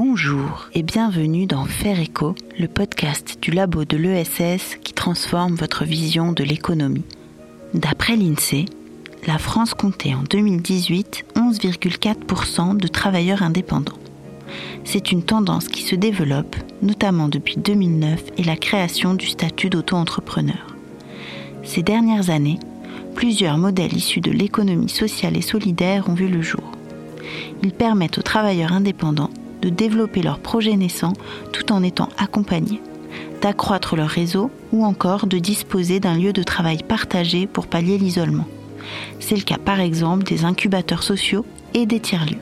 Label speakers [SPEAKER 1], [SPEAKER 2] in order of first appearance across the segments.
[SPEAKER 1] Bonjour et bienvenue dans Faire Écho, le podcast du labo de l'ESS qui transforme votre vision de l'économie. D'après l'INSEE, la France comptait en 2018 11,4% de travailleurs indépendants. C'est une tendance qui se développe, notamment depuis 2009 et la création du statut d'auto-entrepreneur. Ces dernières années, plusieurs modèles issus de l'économie sociale et solidaire ont vu le jour. Ils permettent aux travailleurs indépendants de développer leurs projets naissants tout en étant accompagnés, d'accroître leur réseau ou encore de disposer d'un lieu de travail partagé pour pallier l'isolement. C'est le cas par exemple des incubateurs sociaux et des tiers-lieux.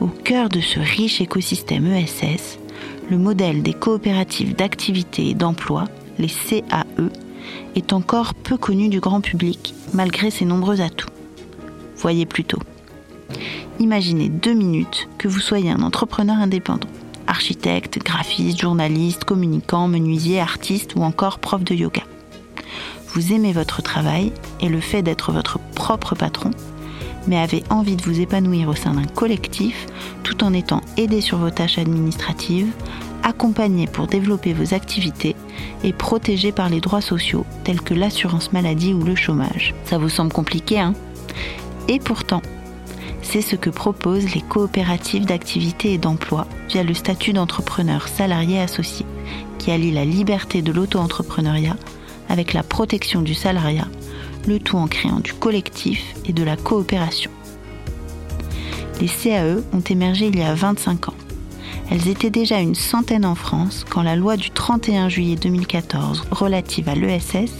[SPEAKER 1] Au cœur de ce riche écosystème ESS, le modèle des coopératives d'activité et d'emploi, les CAE, est encore peu connu du grand public malgré ses nombreux atouts. Voyez plutôt. Imaginez deux minutes que vous soyez un entrepreneur indépendant, architecte, graphiste, journaliste, communicant, menuisier, artiste ou encore prof de yoga. Vous aimez votre travail et le fait d'être votre propre patron, mais avez envie de vous épanouir au sein d'un collectif tout en étant aidé sur vos tâches administratives, accompagné pour développer vos activités et protégé par les droits sociaux tels que l'assurance maladie ou le chômage. Ça vous semble compliqué, hein? Et pourtant, c'est ce que proposent les coopératives d'activité et d'emploi via le statut d'entrepreneur salarié associé, qui allie la liberté de l'auto-entrepreneuriat avec la protection du salariat, le tout en créant du collectif et de la coopération. Les CAE ont émergé il y a 25 ans. Elles étaient déjà une centaine en France quand la loi du 31 juillet 2014 relative à l'ESS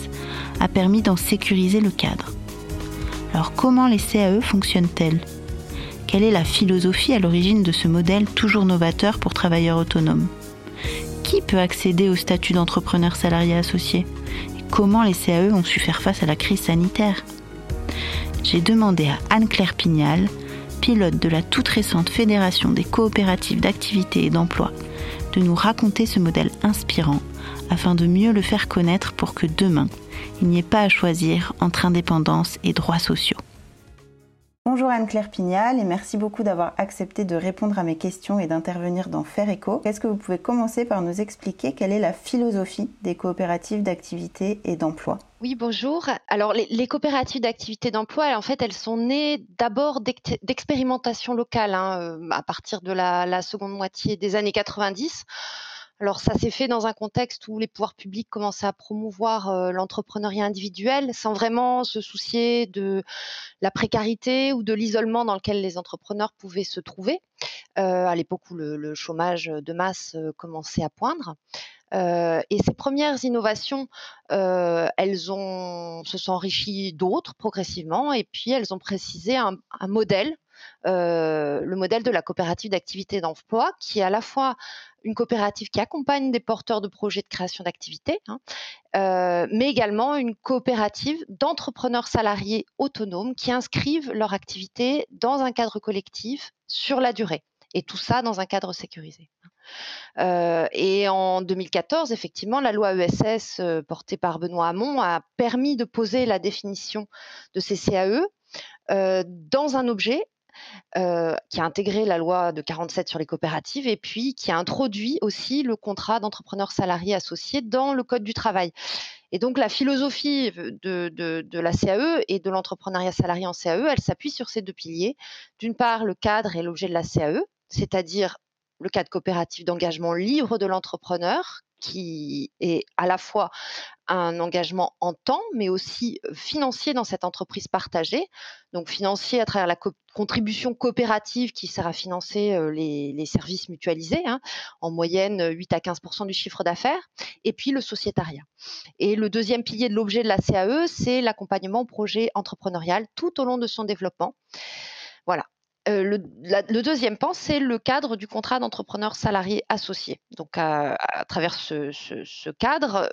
[SPEAKER 1] a permis d'en sécuriser le cadre. Alors comment les CAE fonctionnent-elles? Quelle est la philosophie à l'origine de ce modèle toujours novateur pour travailleurs autonomes? Qui peut accéder au statut d'entrepreneur salarié associé? Comment les CAE ont su faire face à la crise sanitaire? J'ai demandé à Anne-Claire Pignal, pilote de la toute récente Fédération des coopératives d'activité et d'emploi, de nous raconter ce modèle inspirant afin de mieux le faire connaître pour que demain, il n'y ait pas à choisir entre indépendance et droits sociaux. Bonjour Anne-Claire Pignal et merci beaucoup d'avoir accepté de répondre à mes questions et d'intervenir dans Faire Écho. Est-ce que vous pouvez commencer par nous expliquer quelle est la philosophie des coopératives d'activité et d'emploi?
[SPEAKER 2] Oui, bonjour. Alors, les, coopératives d'activité d'emploi, en fait, elles sont nées d'abord d'expérimentation locale hein, euh, à partir de la, seconde moitié des années 90. Alors ça s'est fait dans un contexte où les pouvoirs publics commençaient à promouvoir euh, l'entrepreneuriat individuel sans vraiment se soucier de la précarité ou de l'isolement dans lequel les entrepreneurs pouvaient se trouver, euh, à l'époque où le, chômage de masse euh, commençait à poindre. et ces premières innovations, elles se sont enrichies d'autres progressivement, et puis elles ont précisé un, modèle, le modèle de la coopérative d'activité d'emploi, qui est à la fois une coopérative qui accompagne des porteurs de projets de création d'activités, hein, euh, mais également une coopérative d'entrepreneurs salariés autonomes qui inscrivent leur activité dans un cadre collectif sur la durée. Et tout ça dans un cadre sécurisé. Euh, et en 2014, effectivement, la loi ESS euh, portée par Benoît Hamon a permis de poser la définition de ces CAE dans un objet qui a intégré la loi de 47 sur les coopératives et puis qui a introduit aussi le contrat d'entrepreneur salarié associé dans le Code du travail. Et donc la philosophie de, de la CAE et de l'entrepreneuriat salarié en CAE, elle s'appuie sur ces deux piliers. D'une part, le cadre et l'objet de la CAE, c'est-à-dire le cadre coopératif d'engagement libre de l'entrepreneur qui est à la fois un engagement en temps, mais aussi financier dans cette entreprise partagée. Donc financier à travers la contribution coopérative qui sert à financer les, services mutualisés, hein, en moyenne 8 à 15% du chiffre d'affaires, et puis le sociétariat. Et le deuxième pilier de l'objet de la CAE, c'est l'accompagnement au projet entrepreneurial tout au long de son développement. Voilà, le, deuxième pan, c'est le cadre du contrat d'entrepreneur salarié associé. Donc, à, travers ce, cadre,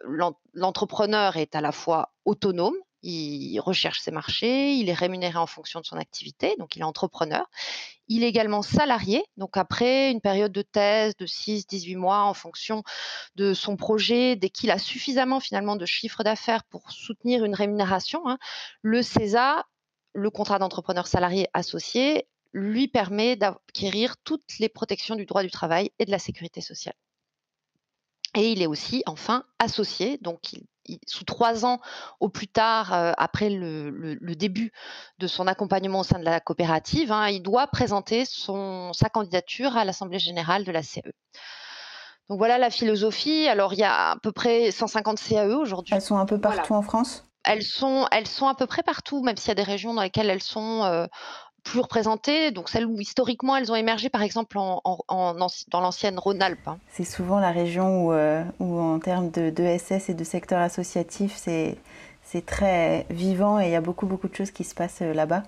[SPEAKER 2] l'entrepreneur est à la fois autonome, il recherche ses marchés, il est rémunéré en fonction de son activité, donc il est entrepreneur. Il est également salarié, donc après une période de thèse de 6-18 mois en fonction de son projet, dès qu'il a suffisamment finalement de chiffre d'affaires pour soutenir une rémunération, hein, le CESA, le contrat d'entrepreneur salarié associé, lui permet d'acquérir toutes les protections du droit du travail et de la sécurité sociale. Et il est aussi, enfin, associé, donc sous trois ans au plus tard, euh, après le, début de son accompagnement au sein de la coopérative, hein, il doit présenter son, sa candidature à l'Assemblée générale de la CE. Donc voilà la philosophie. Alors il y a à peu près 150 CAE aujourd'hui.
[SPEAKER 1] Elles sont un peu partout en France?
[SPEAKER 2] Elles sont, elles sont à peu près partout, même s'il y a des régions dans lesquelles elles sont euh, plus représentées. Donc celles où historiquement elles ont émergé, par exemple dans l'ancienne Rhône-Alpes. Hein.
[SPEAKER 1] C'est souvent la région où, euh, en termes de, SS et de secteur associatif, c'est très vivant et il y a beaucoup beaucoup de choses qui se passent euh, là-bas.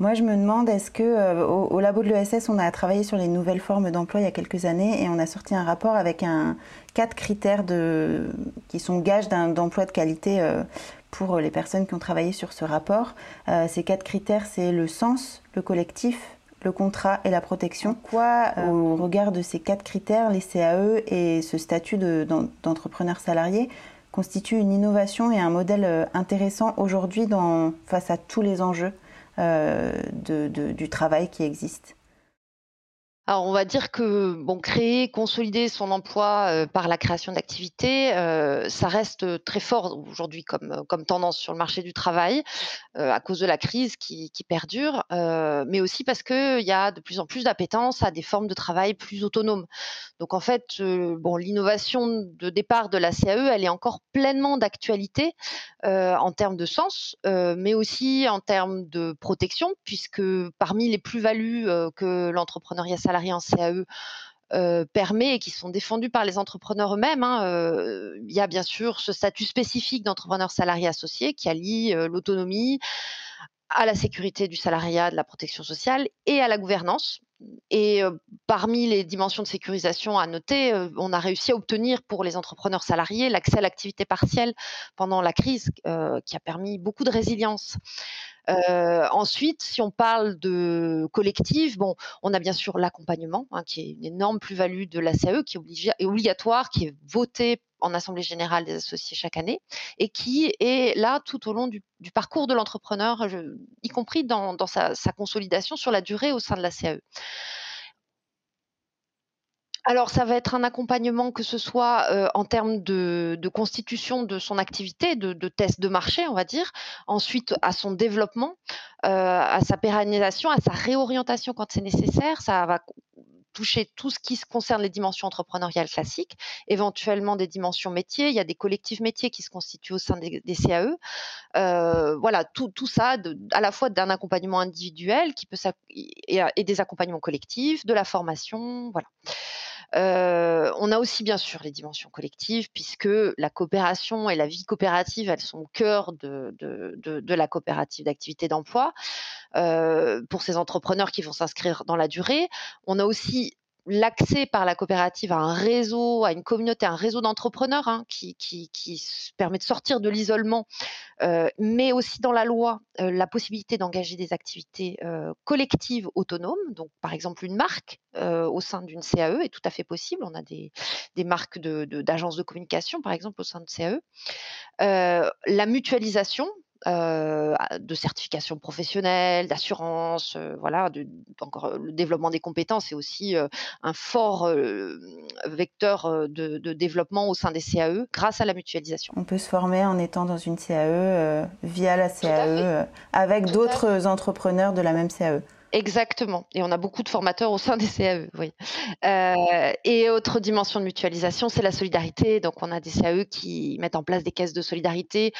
[SPEAKER 1] Moi, je me demande, est-ce que euh, au, labo de l'ESS, on a travaillé sur les nouvelles formes d'emploi il y a quelques années et on a sorti un rapport avec un quatre critères de, qui sont gages d'emploi de qualité euh, pour les personnes qui ont travaillé sur ce rapport. Euh, ces quatre critères, c'est le sens, le collectif, le contrat et la protection. Quoi, au regard de ces quatre critères, les CAE et ce statut d'entrepreneur salarié constituent une innovation et un modèle intéressant aujourd'hui face à tous les enjeux euh, du travail qui existe
[SPEAKER 2] alors on va dire que créer, consolider son emploi euh, par la création d'activités, euh, ça reste très fort aujourd'hui comme, comme tendance sur le marché du travail euh, à cause de la crise qui, perdure, mais aussi parce qu'il y a de plus en plus d'appétence à des formes de travail plus autonomes. Donc en fait, bon, l'innovation de départ de la CAE, elle est encore pleinement d'actualité en termes de sens, mais aussi en termes de protection, puisque parmi les plus-values que l'entrepreneuriat salariés en CAE euh, permet et qui sont défendus par les entrepreneurs eux-mêmes. Hein, euh, il y a bien sûr ce statut spécifique d'entrepreneur salarié associé qui allie euh, l'autonomie à la sécurité du salariat, de la protection sociale et à la gouvernance. Et parmi les dimensions de sécurisation à noter, on a réussi à obtenir pour les entrepreneurs salariés l'accès à l'activité partielle pendant la crise, qui a permis beaucoup de résilience. ensuite, si on parle de collectif, bon, on a bien sûr l'accompagnement, hein, qui est une énorme plus-value de l'ACE, qui est, obligatoire, qui est voté en assemblée générale des associés chaque année et qui est là tout au long du, parcours de l'entrepreneur, y compris dans, sa, consolidation sur la durée au sein de la CAE. Alors, ça va être un accompagnement, que ce soit euh, en termes de, constitution de son activité, de, test de marché, on va dire, ensuite à son développement, euh, à sa pérennisation, à sa réorientation quand c'est nécessaire. Ça va toucher tout ce qui concerne les dimensions entrepreneuriales classiques, éventuellement des dimensions métiers. Il y a des collectifs métiers qui se constituent au sein des, CAE. Euh, voilà, tout, ça, à la fois d'un accompagnement individuel qui peut et, et, des accompagnements collectifs, de la formation, voilà. On a aussi bien sûr les dimensions collectives, puisque la coopération et la vie coopérative, elles sont au cœur de, la coopérative d'activité d'emploi. Pour ces entrepreneurs qui vont s'inscrire dans la durée. On a aussi l'accès par la coopérative à un réseau, à une communauté, à un réseau d'entrepreneurs hein, qui, permet de sortir de l'isolement, euh, mais aussi dans la loi euh, la possibilité d'engager des activités euh, collectives autonomes. Donc, par exemple, une marque au sein d'une CAE est tout à fait possible. On a des, marques d'agences de, de communication, par exemple, au sein de CAE. la mutualisation, euh, de certification professionnelle, d'assurance, euh, voilà, encore le développement des compétences est aussi euh, un fort vecteur de, développement au sein des CAE grâce à la mutualisation.
[SPEAKER 1] On peut se former en étant dans une CAE via la CAE avec d'autres entrepreneurs de la même CAE.
[SPEAKER 2] Exactement. Et on a beaucoup de formateurs au sein des CAE, oui. Euh, et autre dimension de mutualisation, c'est la solidarité. Donc, on a des CAE qui mettent en place des caisses de solidarité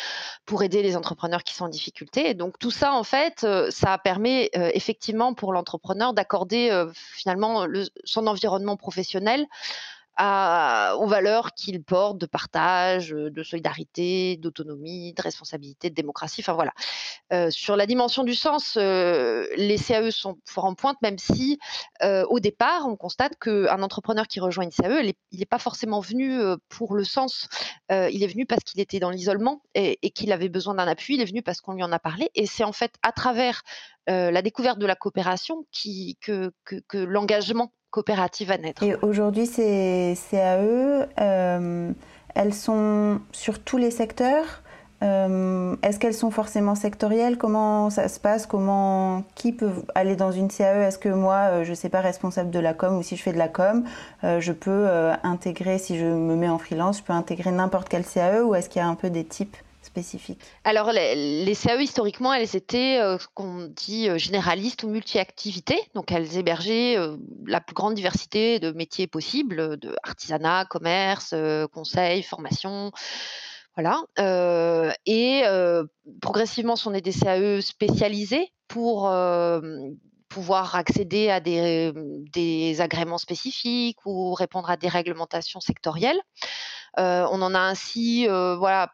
[SPEAKER 2] pour aider les entrepreneurs qui sont en difficulté. donc, tout ça, en fait, euh, ça permet euh, effectivement pour l'entrepreneur d'accorder finalement son environnement professionnel aux valeurs qu'il porte de partage, de solidarité, d'autonomie, de responsabilité, de démocratie. Enfin voilà. Sur la dimension du sens, les CAE sont fort en pointe, même si au départ, on constate qu'un entrepreneur qui rejoint une CAE, il n'est pas forcément venu pour le sens. il est venu parce qu'il était dans l'isolement et, qu'il avait besoin d'un appui. Il est venu parce qu'on lui en a parlé. Et c'est en fait à travers la découverte de la coopération que l'engagement coopérative à naître.
[SPEAKER 1] Et aujourd'hui, ces CAE, euh, elles sont sur tous les secteurs. Euh, est-ce qu'elles sont forcément sectorielles? Comment ça se passe? Comment qui peut aller dans une CAE Est-ce que moi, euh, je ne sais pas responsable de la com ou si je fais de la com, je peux intégrer si je me mets en freelance, je peux intégrer n'importe quelle CAE ou est-ce qu'il y a un peu des types?
[SPEAKER 2] Alors les, CAE historiquement, elles étaient ce qu'on dit généralistes ou multi-activités, donc elles hébergeaient la plus grande diversité de métiers possibles, de artisanat, commerce, conseil, formation. Voilà. et progressivement, sont des CAE spécialisés pour pouvoir accéder à des, agréments spécifiques ou répondre à des réglementations sectorielles. On en a ainsi, voilà,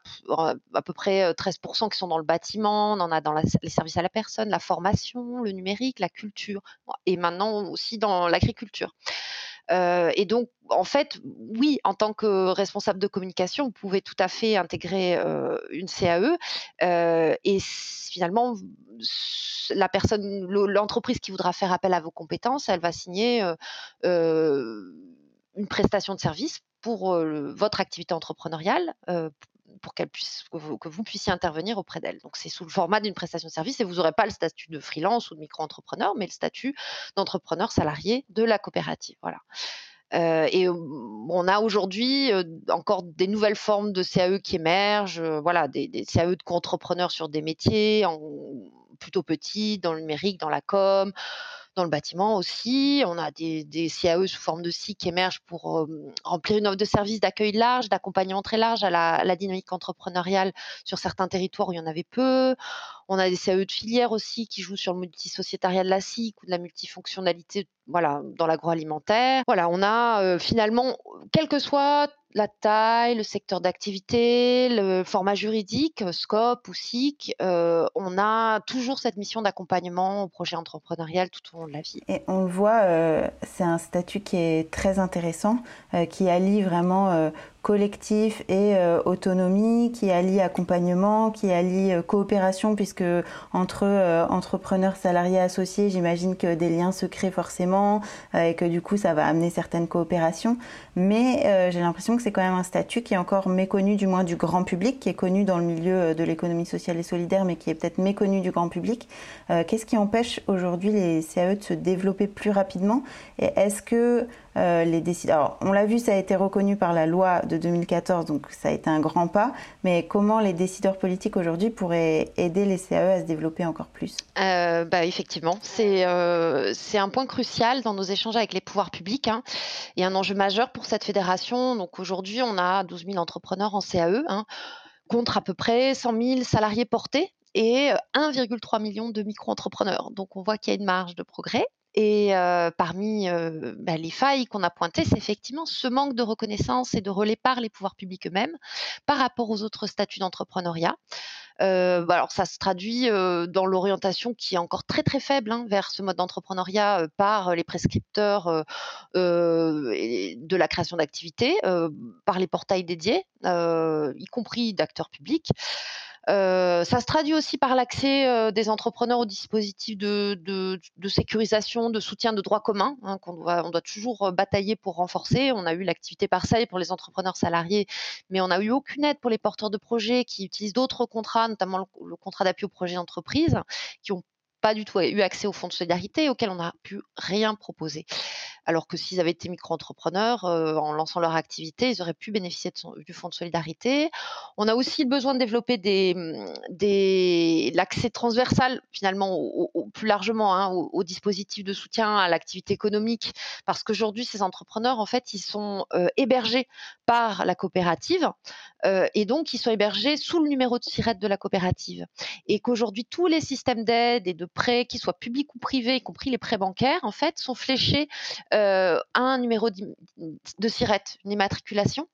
[SPEAKER 2] à peu près 13% qui sont dans le bâtiment, on en a dans les services à la personne, la formation, le numérique, la culture, et maintenant aussi dans l'agriculture et donc, en fait, oui, en tant que responsable de communication, vous pouvez tout à fait intégrer une CAE. et finalement, la personne, l'entreprise qui voudra faire appel à vos compétences, elle va signer une prestation de service pour votre activité entrepreneuriale pour qu'elle puisse, que vous, puissiez intervenir auprès d'elle. Donc c'est sous le format d'une prestation de service et vous n'aurez pas le statut de freelance ou de micro-entrepreneur, mais le statut d'entrepreneur salarié de la coopérative. Voilà. Et on a aujourd'hui encore des nouvelles formes de CAE qui émergent, voilà, des, CAE de co-entrepreneurs sur des métiers plutôt petits, dans le numérique, dans la com, dans le bâtiment aussi. On a des, CAE sous forme de SIC qui émergent pour remplir une offre de service d'accueil large, d'accompagnement très large à la, dynamique entrepreneuriale sur certains territoires où il y en avait peu. On a des CAE de filière aussi qui jouent sur le multisociétariat de la SIC ou de la multifonctionnalité voilà, dans l'agroalimentaire. Voilà, on a finalement, quel que soit la taille, le secteur d'activité, le format juridique, euh, SCOP ou SIC, on a toujours cette mission d'accompagnement au projet entrepreneurial tout au long de la vie.
[SPEAKER 1] Et on le voit, c'est un statut qui est très intéressant, qui allie vraiment collectif et euh, autonomie, qui allie accompagnement, qui allie euh, coopération, puisque entre euh, entrepreneurs, salariés, associés, j'imagine que des liens se créent forcément et que du coup ça va amener certaines coopérations. Mais j'ai l'impression que c'est quand même un statut qui est encore méconnu, du moins du grand public, qui est connu dans le milieu de l'économie sociale et solidaire, mais qui est peut-être méconnu du grand public. Qu'est-ce qui empêche aujourd'hui les CAE de se développer plus rapidement? Et est-ce que euh, les décideurs. on l'a vu, ça a été reconnu par la loi de 2014, donc ça a été un grand pas. Mais comment les décideurs politiques aujourd'hui pourraient aider les CAE à se développer encore plus?
[SPEAKER 2] Euh, bah, Effectivement, euh, c'est un point crucial dans nos échanges avec les pouvoirs publics hein, et un enjeu majeur pour cette fédération. Donc aujourd'hui, on a 12 000 entrepreneurs en CAE, hein, contre à peu près 100 000 salariés portés et 1,3 million de micro-entrepreneurs. Donc on voit qu'il y a une marge de progrès. Et parmi bah, les failles qu'on a pointées, c'est effectivement ce manque de reconnaissance et de relais par les pouvoirs publics eux-mêmes par rapport aux autres statuts d'entrepreneuriat. Bah, alors ça se traduit dans l'orientation qui est encore très très faible hein, vers ce mode d'entrepreneuriat par les prescripteurs de la création d'activités, par les portails dédiés, y compris d'acteurs publics. Euh, ça se traduit aussi par l'accès euh, des entrepreneurs aux dispositifs de, sécurisation, de soutien de droit commun, hein, qu'on doit, on doit toujours euh, batailler pour renforcer. On a eu l'activité partielle pour les entrepreneurs salariés, mais on n'a eu aucune aide pour les porteurs de projets qui utilisent d'autres contrats, notamment le, le contrat d'appui au projet d'entreprise, qui ont pas du tout eu accès au fonds de solidarité auquel on n'a pu rien proposer. Alors que s'ils avaient été micro-entrepreneurs, euh, en lançant leur activité, ils auraient pu bénéficier du fonds de solidarité. On a aussi besoin de développer mmh, l'accès transversal, finalement, plus largement, hein, aux, dispositifs de soutien à l'activité économique, parce qu'aujourd'hui, ces entrepreneurs, en fait, ils sont euh, hébergés par la coopérative, euh, et donc ils sont hébergés sous le numéro de SIRET de la coopérative. Et qu'aujourd'hui, tous les systèmes d'aide et de prêts, qu'ils soient publics ou privés, y compris les prêts bancaires, en fait, sont fléchés euh, à un numéro de SIRET, une immatriculation.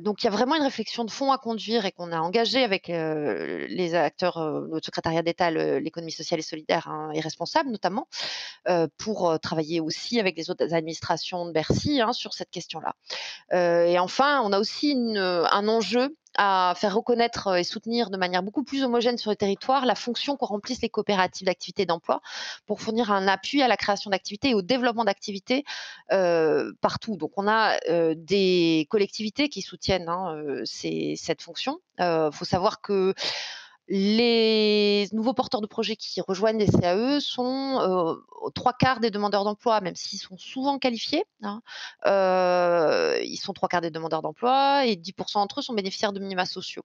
[SPEAKER 2] Donc, il y a vraiment une réflexion de fond à conduire et qu'on a engagé avec euh, les acteurs, euh, notre secrétariat d'État, l'économie sociale et solidaire hein, et responsable notamment, pour travailler aussi avec les autres administrations de Bercy hein, sur cette question-là. et enfin, on a aussi un enjeu à faire reconnaître et soutenir de manière beaucoup plus homogène sur le territoire la fonction qu'ont remplissent les coopératives d'activité d'emploi pour fournir un appui à la création d'activités et au développement d'activités partout. Donc on a des collectivités qui soutiennent hein, cette fonction. Il faut savoir que les nouveaux porteurs de projets qui rejoignent les CAE sont euh, trois quarts des demandeurs d'emploi, même s'ils sont souvent qualifiés. Hein. Euh, ils sont trois quarts des demandeurs d'emploi et 10% d'entre eux sont bénéficiaires de minima sociaux.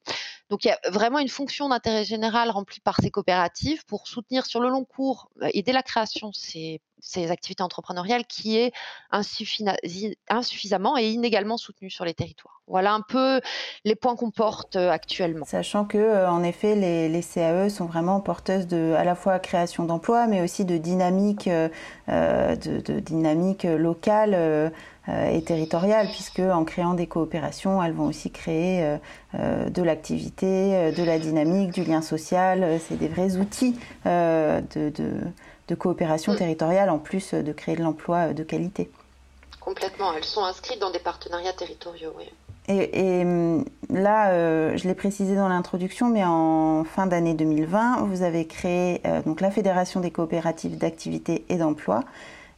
[SPEAKER 2] Donc il y a vraiment une fonction d'intérêt général remplie par ces coopératives pour soutenir sur le long cours et dès la création ces ces activités entrepreneuriales qui est insuffisamment et inégalement soutenue sur les territoires. Voilà un peu les points qu'on porte euh, actuellement.
[SPEAKER 1] Sachant que, euh, en effet, les, CAE sont vraiment porteuses de à la fois création d'emplois, mais aussi de dynamique, euh, de, dynamique locale. Et territoriale, puisque en créant des coopérations, elles vont aussi créer de l'activité, de la dynamique, du lien social. C'est des vrais outils de, de coopération mm. territoriale en plus de créer de l'emploi euh, de qualité.
[SPEAKER 2] Complètement, elles sont inscrites dans des partenariats territoriaux, oui.
[SPEAKER 1] Et, mm, là, euh, je l'ai précisé dans l'introduction, mais en fin d'année 2020, vous avez créé euh, donc la Fédération des coopératives d'activité et d'emploi.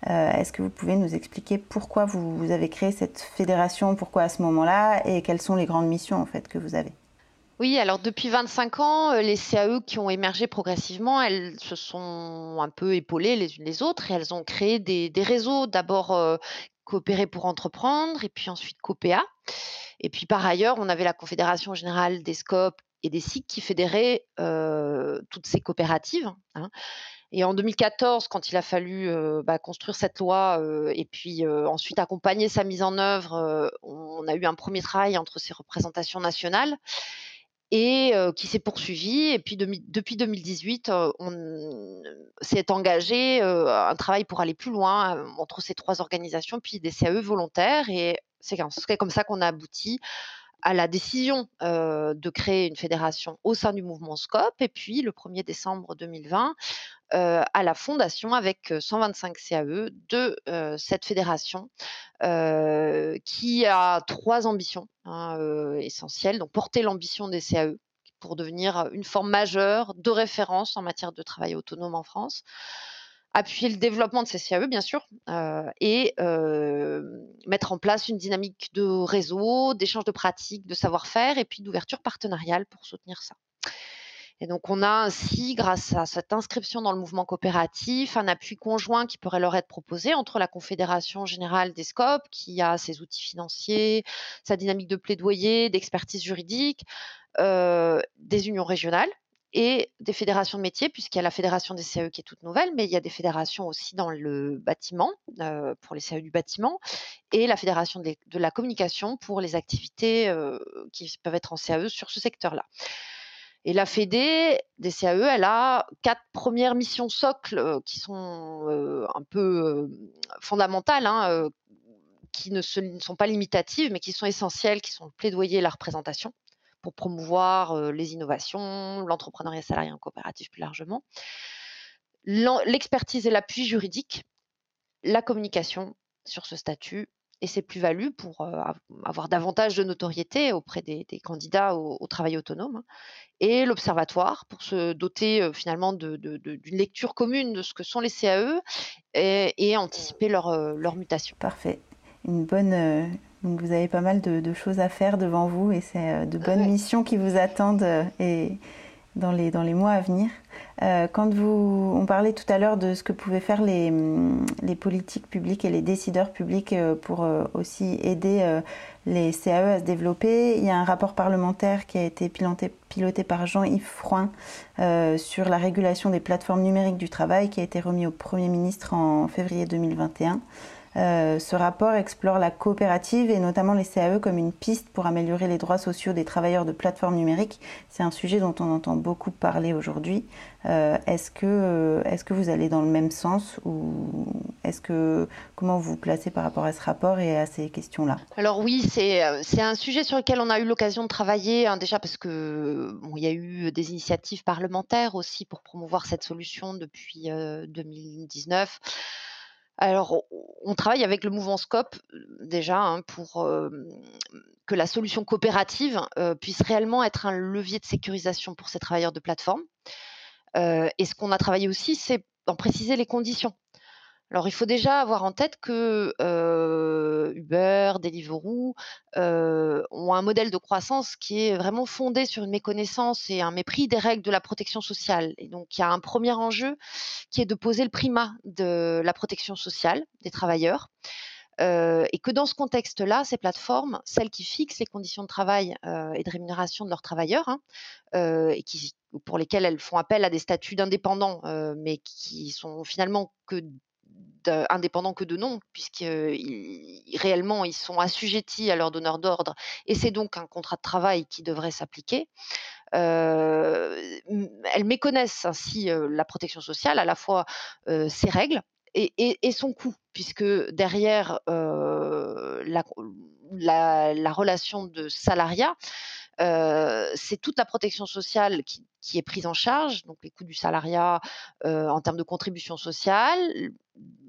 [SPEAKER 1] Est-ce que vous pouvez nous expliquer pourquoi vous, avez créé cette fédération, pourquoi à ce moment-là, et quelles sont les grandes missions en fait que vous avez?
[SPEAKER 2] Oui, alors depuis 25 ans, euh, les CAE qui ont émergé progressivement, elles se sont un peu épaulées les unes les autres et elles ont créé des, réseaux, d'abord euh, coopérer pour entreprendre et puis ensuite COPEA. Et puis par ailleurs, on avait la Confédération générale des SCOP et des SIC qui fédéraient euh, toutes ces coopératives. Hein. Et en 2014, quand il a fallu bah, construire cette loi et puis ensuite accompagner sa mise en œuvre, on a eu un premier travail entre ces représentations nationales et qui s'est poursuivi. Et puis depuis 2018, on s'est engagé un travail pour aller plus loin entre ces trois organisations, puis des CAE volontaires. Et c'est comme ça qu'on a abouti à la décision de créer une fédération au sein du mouvement SCOP. Et puis le 1er décembre 2020, à la fondation avec 125 CAE de cette fédération qui a trois ambitions hein, essentielles. Donc porter l'ambition des CAE pour devenir une forme majeure de référence en matière de travail autonome en France appuyer le développement de ces CAE, bien sûr, et mettre en place une dynamique de réseau, d'échange de pratiques, de savoir-faire, et puis d'ouverture partenariale pour soutenir ça. Et donc, on a ainsi, grâce à cette inscription dans le mouvement coopératif, un appui conjoint qui pourrait leur être proposé entre la Confédération générale des SCOP, qui a ses outils financiers, sa dynamique de plaidoyer, d'expertise juridique, euh, des unions régionales et des fédérations de métiers, puisqu'il y a la fédération des CAE qui est toute nouvelle, mais il y a des fédérations aussi dans le bâtiment, euh, pour les CAE du bâtiment, et la fédération de la communication pour les activités euh, qui peuvent être en CAE sur ce secteur-là. Et la Fédé des CAE, elle a quatre premières missions socles euh, qui sont euh, un peu euh, fondamentales, hein, qui ne, sont pas limitatives, mais qui sont essentielles, qui sont le plaidoyer et la représentation pour promouvoir les innovations, l'entrepreneuriat salarié en coopérative plus largement, l'expertise et l'appui juridique, la communication sur ce statut et ses plus-values pour avoir davantage de notoriété auprès des, candidats au, travail autonome, hein, et l'observatoire pour se doter finalement d'une lecture commune de ce que sont les CAE et, anticiper leur, leur, mutation.
[SPEAKER 1] Parfait. Une bonne, vous avez pas mal de, choses à faire devant vous et c'est de bonnes missions qui vous attendent et dans les, dans les mois à venir. Euh, quand vous, on parlait tout à l'heure de ce que pouvaient faire les, mm, les politiques publiques et les décideurs publics euh, pour euh, aussi aider les CAE à se développer, il y a un rapport parlementaire qui a été piloté, piloté par Jean-Yves Froin sur la régulation des plateformes numériques du travail qui a été remis au Premier ministre en février 2021. Euh, ce rapport explore la coopérative et notamment les CAE comme une piste pour améliorer les droits sociaux des travailleurs de plateformes numériques. C'est un sujet dont on entend beaucoup parler aujourd'hui. Euh, est-ce que, euh, est que vous allez dans le même sens ou est-ce que comment vous vous placez par rapport à ce rapport et à ces questions-là?
[SPEAKER 2] Alors oui, c'est un sujet sur lequel on a eu l'occasion de travailler hein, déjà parce que y a eu des initiatives parlementaires aussi pour promouvoir cette solution depuis 2019. Alors, on travaille avec le mouvement Scope déjà hein, pour que la solution coopérative puisse réellement être un levier de sécurisation pour ces travailleurs de plateforme. et ce qu'on a travaillé aussi, c'est en préciser les conditions. Alors, il faut déjà avoir en tête que Uber, Deliveroo ont un modèle de croissance qui est vraiment fondé sur une méconnaissance et un mépris des règles de la protection sociale. Et donc, il y a un premier enjeu qui est de poser le primat de la protection sociale des travailleurs. et que dans ce contexte-là, ces plateformes, celles qui fixent les conditions de travail et de rémunération de leurs travailleurs, hein, pour lesquelles elles font appel à des statuts d'indépendants, mais qui sont finalement que indépendants que de nom, puisque réellement ils sont assujettis à leur donneur d'ordre, et c'est donc un contrat de travail qui devrait s'appliquer. elles méconnaissent ainsi la protection sociale, à la fois ses règles et, son coût, puisque derrière la, relation de salariat, c'est toute la protection sociale qui, est prise en charge, donc les coûts du salariat en termes de contribution sociale,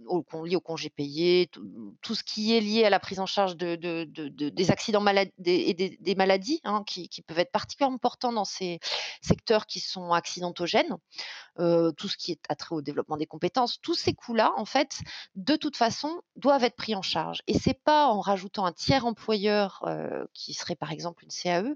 [SPEAKER 2] au, lié au congé payé, tout, ce qui est lié à la prise en charge de, des accidents et des, maladies hein, qui, peuvent être particulièrement importants dans ces secteurs qui sont accidentogènes, tout ce qui est attrait au développement des compétences, tous ces coûts-là, en fait, de toute façon, doivent être pris en charge. Et c'est pas en rajoutant un tiers employeur, qui serait par exemple une CAE,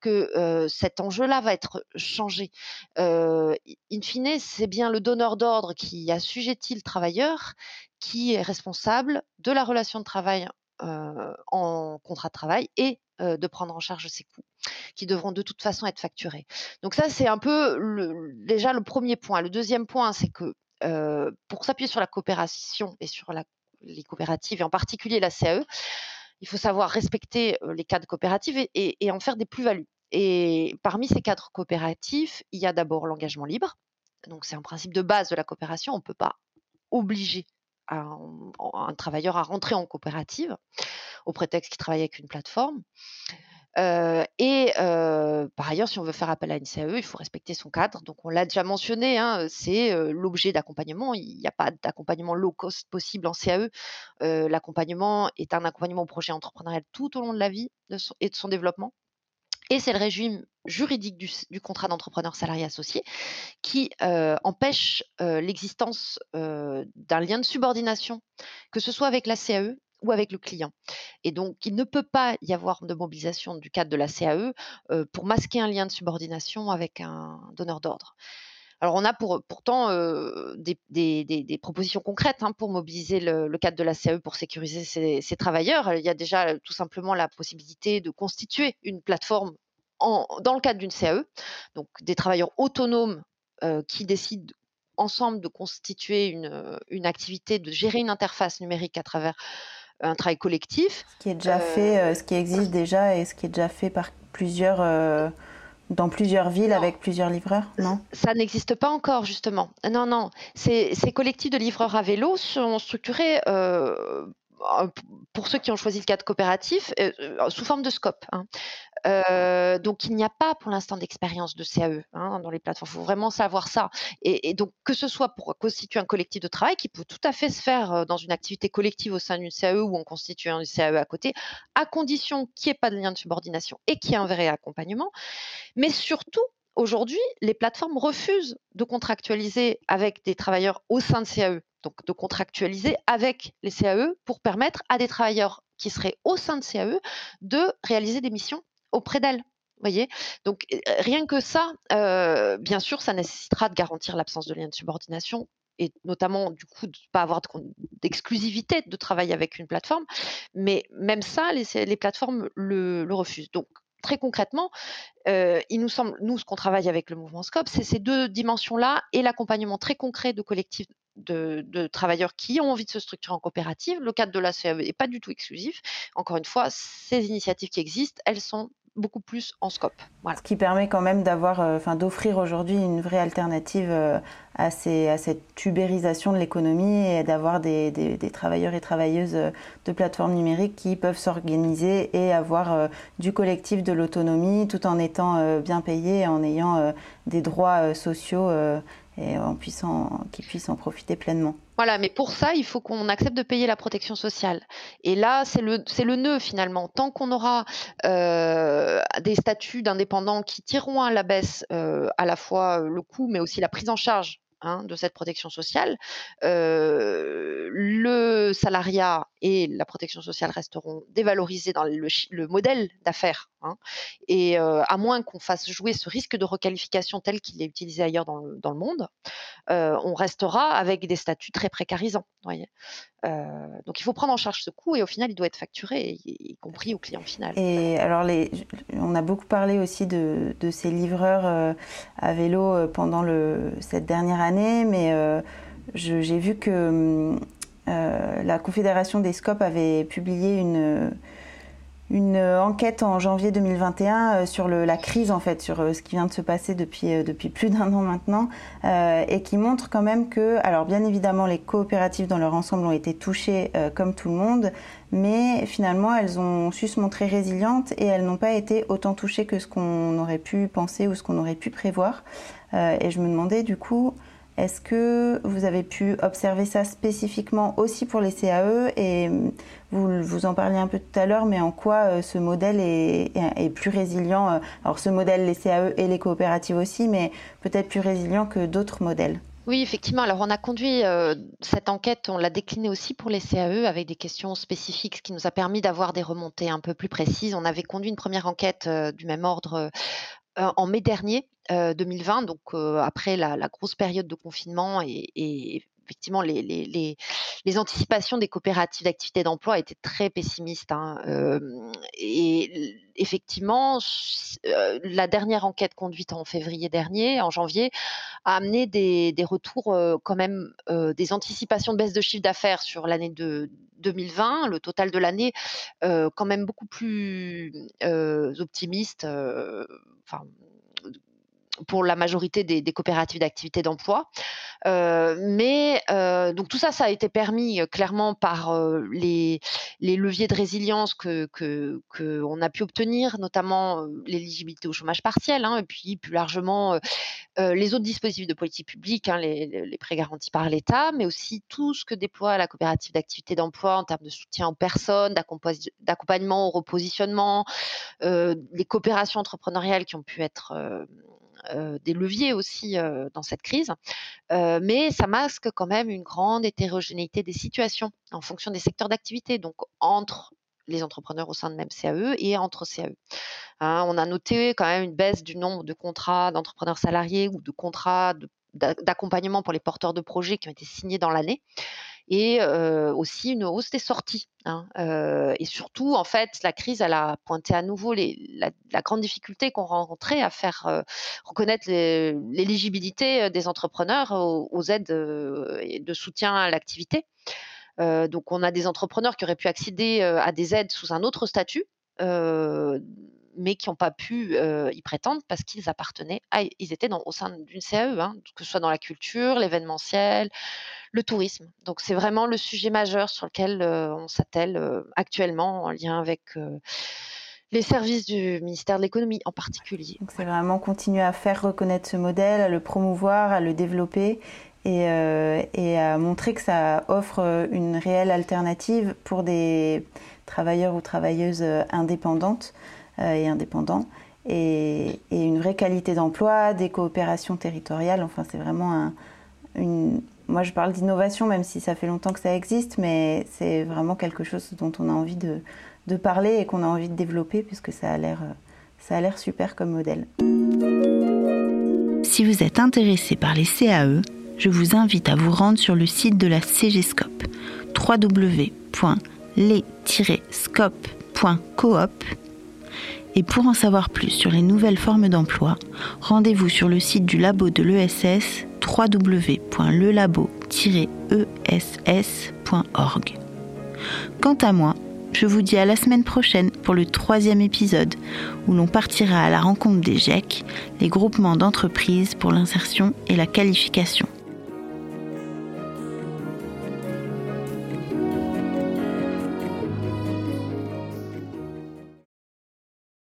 [SPEAKER 2] que cet enjeu-là va être changé. in fine, c'est bien le donneur d'ordre qui assujettit le travailleur qui est responsable de la relation de travail en contrat de travail et de prendre en charge ses coûts, qui devront de toute façon être facturés. Donc ça, c'est un peu déjà le premier point. Le deuxième point, c'est que pour s'appuyer sur la coopération et sur les coopératives, et en particulier la CAE, il faut savoir respecter les cadres coopératifs et, en faire des plus-values. Et parmi ces cadres coopératifs, il y a d'abord l'engagement libre. Donc c'est un principe de base de la coopération. On ne peut pas obliger un, travailleur à rentrer en coopérative au prétexte qu'il travaille avec une plateforme. Et par ailleurs, si on veut faire appel à une CAE, il faut respecter son cadre. Donc, on l'a déjà mentionné, hein, c'est l'objet d'accompagnement. Il n'y a pas d'accompagnement low cost possible en CAE. L'accompagnement est un accompagnement au projet entrepreneurial tout au long de la vie et de son développement. Et c'est le régime juridique du, contrat d'entrepreneur salarié associé qui empêche l'existence d'un lien de subordination, que ce soit avec la CAE ou avec le client. Et donc, il ne peut pas y avoir de mobilisation du cadre de la CAE pour masquer un lien de subordination avec un donneur d'ordre. Alors, on a pour, pourtant des, propositions concrètes hein, pour mobiliser le, cadre de la CAE pour sécuriser ces, travailleurs. Il y a déjà tout simplement la possibilité de constituer une plateforme dans le cadre d'une CAE, donc des travailleurs autonomes qui décident ensemble de constituer une, une, activité, de gérer une interface numérique à travers un travail collectif.
[SPEAKER 1] Ce qui est déjà fait, ce qui existe déjà et ce qui est déjà fait par plusieurs dans plusieurs villes avec plusieurs livreurs Non?
[SPEAKER 2] Ça n'existe pas encore, justement. Non, non. Ces, collectifs de livreurs à vélo sont structurés euh, pour ceux qui ont choisi le cadre coopératif euh, euh, sous forme de scope. Hein. donc il n'y a pas pour l'instant d'expérience de CAE hein, dans les plateformes. Il faut vraiment savoir ça. Et, donc que ce soit pour constituer un collectif de travail qui peut tout à fait se faire dans une activité collective au sein d'une CAE ou en constituant une CAE à côté, à condition qu'il n'y ait pas de lien de subordination et qu'il y ait un vrai accompagnement. Mais surtout, aujourd'hui, les plateformes refusent de contractualiser avec des travailleurs au sein de CAE donc de contractualiser avec les CAE pour permettre à des travailleurs qui seraient au sein de CAE de réaliser des missions auprès d'elles. Voyez Donc rien que ça, bien sûr, ça nécessitera de garantir l'absence de lien de subordination et notamment du coup de ne pas avoir d'exclusivité de, travail avec une plateforme. Mais même ça, les, plateformes le, le, refusent. Donc très concrètement, il nous semble, nous, ce qu'on travaille avec le mouvement Scope, c'est ces deux dimensions-là et l'accompagnement très concret de collectifs de, travailleurs qui ont envie de se structurer en coopérative. Le cadre de la CAE n'est pas du tout exclusif. Encore une fois, ces initiatives qui existent, elles sont beaucoup plus en scope.
[SPEAKER 1] Ce qui permet quand même d'avoir, euh, enfin, d'offrir aujourd'hui une vraie alternative euh, à, cette tubérisation de l'économie et d'avoir des, travailleurs et travailleuses euh, de plateformes numériques qui peuvent s'organiser et avoir du collectif, de l'autonomie, tout en étant bien payés, en ayant des droits sociaux et qu'ils puissent en profiter pleinement.
[SPEAKER 2] Voilà, mais pour ça, il faut qu'on accepte de payer la protection sociale. Et là, c'est le, c'est le nœud finalement. Tant qu'on aura euh, des statuts d'indépendants qui tireront à la baisse euh, à la fois le coût, mais aussi la prise en charge Hein, de cette protection sociale. le salariat et la protection sociale resteront dévalorisés dans le, modèle d'affaires. Hein, et à moins qu'on fasse jouer ce risque de requalification tel qu'il est utilisé ailleurs dans le, monde, on restera avec des statuts très précarisants. Voyez donc il faut prendre en charge ce coût et au final il doit être facturé, y, compris au client final.
[SPEAKER 1] Et alors on a beaucoup parlé aussi de, ces livreurs à vélo pendant cette dernière année, mais j'ai vu que la Confédération des SCOP avait publié une une enquête en janvier 2021 euh, sur la crise en fait, sur euh, ce qui vient de se passer depuis, euh, depuis plus d'un an maintenant, et qui montre quand même que, alors bien évidemment, les coopératives dans leur ensemble ont été touchées comme tout le monde, mais finalement elles ont su se montrer résilientes et elles n'ont pas été autant touchées que ce qu'on aurait pu penser ou ce qu'on aurait pu prévoir. et je me demandais du coup, est-ce que vous avez pu observer ça spécifiquement aussi pour les CAE et vous, vous en parliez un peu tout à l'heure, mais en quoi euh, ce modèle est, est, plus résilient euh, Alors ce modèle, les CAE et les coopératives aussi, mais peut-être plus résilient que d'autres modèles?
[SPEAKER 2] Oui, effectivement. Alors, on a conduit euh, cette enquête, on l'a déclinée aussi pour les CAE avec des questions spécifiques, ce qui nous a permis d'avoir des remontées un peu plus précises. On avait conduit une première enquête du même ordre en mai dernier 2020, donc après la, grosse période de confinement et, effectivement, les, les, anticipations des coopératives d'activité d'emploi étaient très pessimistes. Hein, et effectivement, la dernière enquête conduite en février dernier, en janvier, a amené des, retours quand même, des anticipations de baisse de chiffre d'affaires sur l'année de 2020, le total de l'année, quand même beaucoup plus optimiste. Enfin, pour la majorité des, coopératives d'activité d'emploi. Euh, mais euh, donc tout ça, ça a été permis euh, clairement par les, leviers de résilience que qu'on a pu obtenir, notamment l'éligibilité au chômage partiel, hein, et puis plus largement les autres dispositifs de politique publique, hein, les, prêts garantis par l'État, mais aussi tout ce que déploie la coopérative d'activité d'emploi en termes de soutien aux personnes, d'accompagnement au repositionnement, les coopérations entrepreneuriales qui ont pu être des leviers aussi euh, dans cette crise, euh, mais ça masque quand même une grande hétérogénéité des situations en fonction des secteurs d'activité, donc entre les entrepreneurs au sein de même CAE et entre CAE. Hein, on a noté quand même une baisse du nombre de contrats d'entrepreneurs salariés ou de contrats d'accompagnement pour les porteurs de projets qui ont été signés dans l'année et aussi une hausse des sorties. Hein, et surtout, en fait, la crise, a pointé à nouveau la, grande difficulté qu'on rencontrait à faire reconnaître l'éligibilité des entrepreneurs aux, aides de soutien à l'activité. donc, on a des entrepreneurs qui auraient pu accéder à des aides sous un autre statut, mais qui n'ont pas pu y prétendre parce qu'ils appartenaient à, ils étaient dans, au sein d'une CAE, hein, que ce soit dans la culture, l'événementiel, le tourisme. Donc c'est vraiment le sujet majeur sur lequel on s'attelle actuellement en lien avec les services du ministère de l'économie en particulier.
[SPEAKER 1] Donc c'est vraiment continuer à faire reconnaître ce modèle, à le promouvoir, à le développer et, et à montrer que ça offre une réelle alternative pour des travailleurs ou travailleuses indépendantes et indépendants. Et, une vraie qualité d'emploi, des coopérations territoriales. Enfin, c'est vraiment un, une. Moi, je parle d'innovation, même si ça fait longtemps que ça existe, mais c'est vraiment quelque chose dont on a envie de, parler et qu'on a envie de développer, puisque ça a l'air, ça a l'air super comme modèle.
[SPEAKER 3] Si vous êtes intéressé par les CAE, je vous invite à vous rendre sur le site de la CGScope www.les-scope.coop et pour en savoir plus sur les nouvelles formes d'emploi, rendez-vous sur le site du labo de l'ESS www.lelabo-ess.org. Quant à moi, je vous dis à la semaine prochaine pour le troisième épisode où l'on partira à la rencontre des GEC, les groupements d'entreprises pour l'insertion et la qualification.